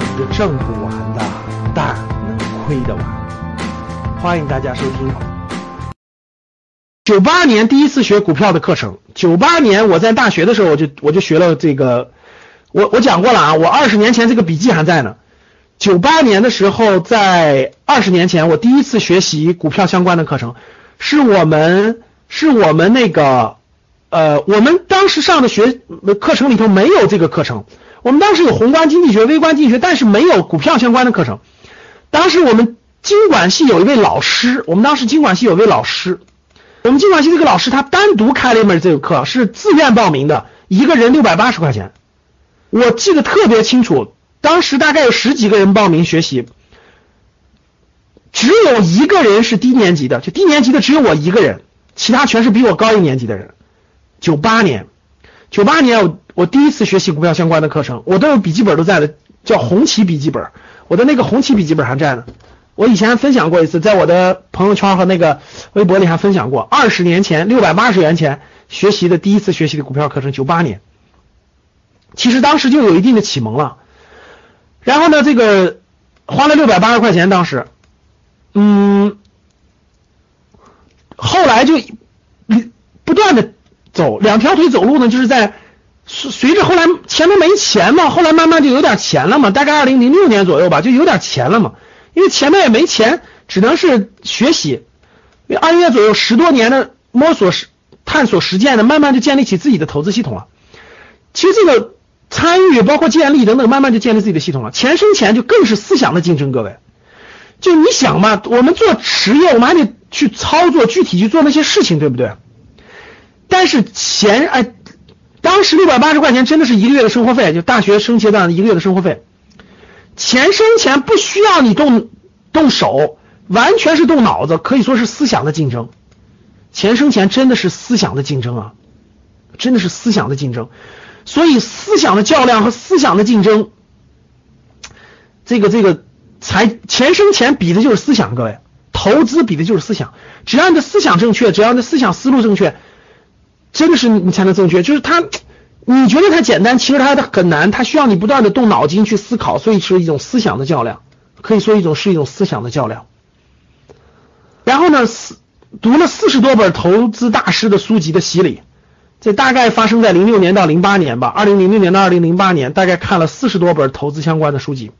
是挣不完的，但能亏得完。欢迎大家收听。九八年第一次学股票的课程，九八年我在大学的时候，我就我就学了这个，我我讲过了啊，我二十年前这个笔记还在呢。九八年的时候，在二十年前，我第一次学习股票相关的课程，是我们是我们那个呃，我们当时上的学课程里头没有这个课程。我们当时有宏观经济学、微观经济学，但是没有股票相关的课程。当时我们经管系有一位老师，我们当时经管系有位老师，我们经管系这个老师他单独开了一门这个课，是自愿报名的，一个人六百八十块钱。我记得特别清楚，当时大概有十几个人报名学习，只有一个人是低年级的，就低年级的只有我一个人，其他全是比我高一年级的人。九八年，九八年我。我第一次学习股票相关的课程，我都有笔记本都在的，叫红旗笔记本。我的那个红旗笔记本还在呢。我以前分享过一次，在我的朋友圈和那个微博里还分享过。二十年前，六百八十元钱学习的第一次学习的股票课程，九八年，其实当时就有一定的启蒙了。然后呢，这个花了六百八十块钱，当时，嗯，后来就不断的走两条腿走路呢，就是在。随随着后来前面没钱嘛，后来慢慢就有点钱了嘛，大概二零零六年左右吧，就有点钱了嘛。因为前面也没钱，只能是学习。因为二月左右十多年的摸索、实探索、实践的，慢慢就建立起自己的投资系统了。其实这个参与、包括建立等等，慢慢就建立自己的系统了。钱生钱就更是思想的竞争，各位。就你想嘛，我们做实业，我们还得去操作，具体去做那些事情，对不对？但是钱，哎。当时六百八十块钱真的是一个月的生活费，就大学生阶段一个月的生活费。钱生钱不需要你动动手，完全是动脑子，可以说是思想的竞争。钱生钱真的是思想的竞争啊，真的是思想的竞争。所以思想的较量和思想的竞争，这个这个才钱生钱比的就是思想，各位，投资比的就是思想。只要你的思想正确，只要你的思想思路正确。真的是你才能正确，就是他，你觉得它简单，其实它的很难，它需要你不断的动脑筋去思考，所以是一种思想的较量，可以说一种是一种思想的较量。然后呢，四读了四十多本投资大师的书籍的洗礼，这大概发生在零六年到零八年吧，二零零六年到二零零八年，大概看了四十多本投资相关的书籍，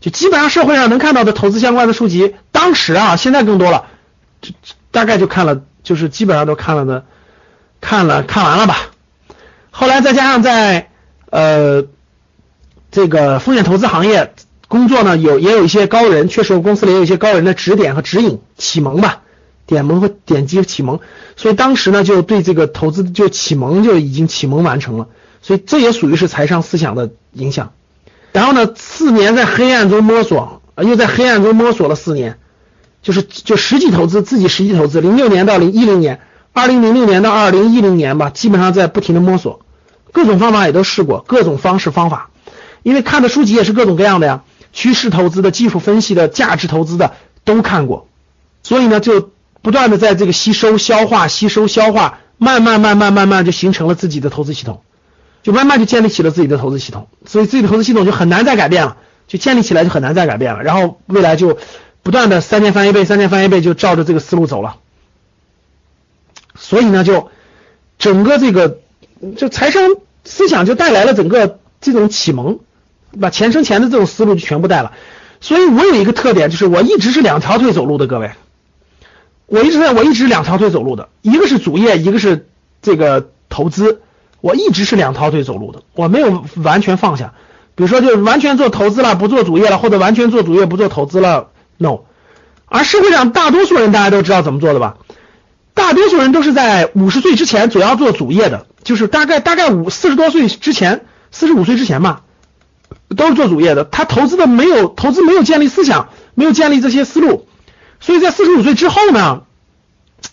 就基本上社会上能看到的投资相关的书籍，当时啊，现在更多了，就大概就看了，就是基本上都看了的。看了看完了吧，后来再加上在呃这个风险投资行业工作呢，有也有一些高人，确实公司里也有一些高人的指点和指引启蒙吧，点蒙和点击启蒙，所以当时呢就对这个投资就启蒙就已经启蒙完成了，所以这也属于是财商思想的影响。然后呢，四年在黑暗中摸索，又在黑暗中摸索了四年，就是就实际投资自己实际投资，零六年到零一零年。二零零六年到二零一零年吧，基本上在不停的摸索，各种方法也都试过，各种方式方法，因为看的书籍也是各种各样的呀，趋势投资的、技术分析的、价值投资的都看过，所以呢，就不断的在这个吸收、消化、吸收、消化，慢慢、慢慢、慢慢就形成了自己的投资系统，就慢慢就建立起了自己的投资系统，所以自己的投资系统就很难再改变了，就建立起来就很难再改变了，然后未来就不断的三年翻一倍，三年翻一倍，就照着这个思路走了。所以呢，就整个这个就财商思想就带来了整个这种启蒙，把钱生钱的这种思路就全部带了。所以我有一个特点，就是我一直是两条腿走路的，各位，我一直在我一直两条腿走路的，一个是主业，一个是这个投资，我一直是两条腿走路的，我没有完全放下。比如说，就完全做投资了，不做主业了，或者完全做主业不做投资了，no。而社会上大多数人，大家都知道怎么做的吧？大多数人都是在五十岁之前主要做主业的，就是大概大概五四十多岁之前，四十五岁之前吧，都是做主业的。他投资的没有投资没有建立思想，没有建立这些思路，所以在四十五岁之后呢，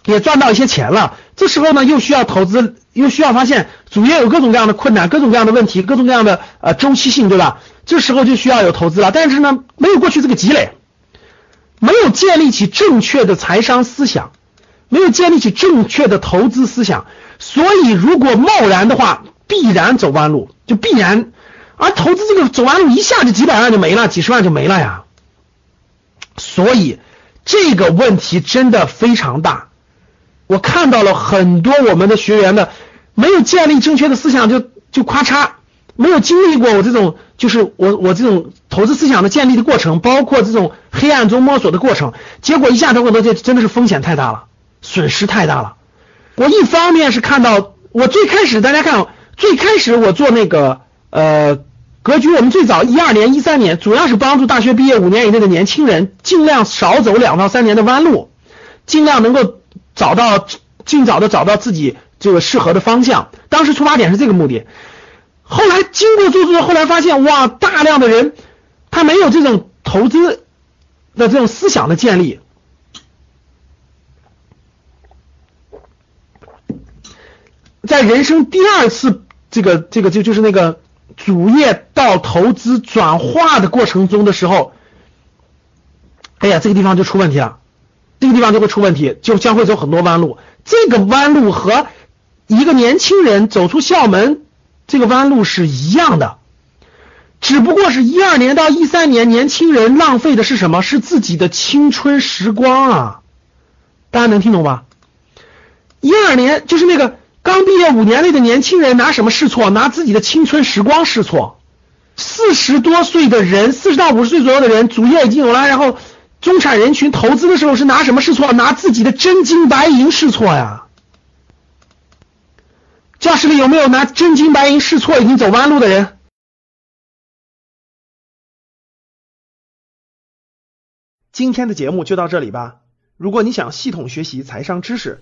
也赚到一些钱了。这时候呢，又需要投资，又需要发现主业有各种各样的困难，各种各样的问题，各种各样的呃周期性，对吧？这时候就需要有投资了。但是呢，没有过去这个积累，没有建立起正确的财商思想。没有建立起正确的投资思想，所以如果贸然的话，必然走弯路，就必然，而投资这个走弯路一下就几百万就没了，几十万就没了呀。所以这个问题真的非常大。我看到了很多我们的学员的没有建立正确的思想，就就咔嚓，没有经历过我这种就是我我这种投资思想的建立的过程，包括这种黑暗中摸索的过程，结果一下投很多，这真的是风险太大了，损失太大了。我一方面是看到我最开始大家看，最开始我做那个呃格局，我们最早一二年、一三年，主要是帮助大学毕业五年以内的年轻人尽量少走两到三年的弯路，尽量能够。找到尽早的找到自己这个适合的方向，当时出发点是这个目的。后来经过做做，后来发现哇，大量的人他没有这种投资的这种思想的建立，在人生第二次这个这个就就是那个主业到投资转化的过程中的时候，哎呀，这个地方就出问题了。这个地方就会出问题，就将会走很多弯路。这个弯路和一个年轻人走出校门这个弯路是一样的，只不过是一二年到一三年，年轻人浪费的是什么？是自己的青春时光啊！大家能听懂吧？一二年就是那个刚毕业五年内的年轻人拿什么试错？拿自己的青春时光试错。四十多岁的人，四十到五十岁左右的人，主业已经有了，然后。中产人群投资的时候是拿什么试错？拿自己的真金白银试错呀！教室里有没有拿真金白银试错已经走弯路的人？今天的节目就到这里吧。如果你想系统学习财商知识，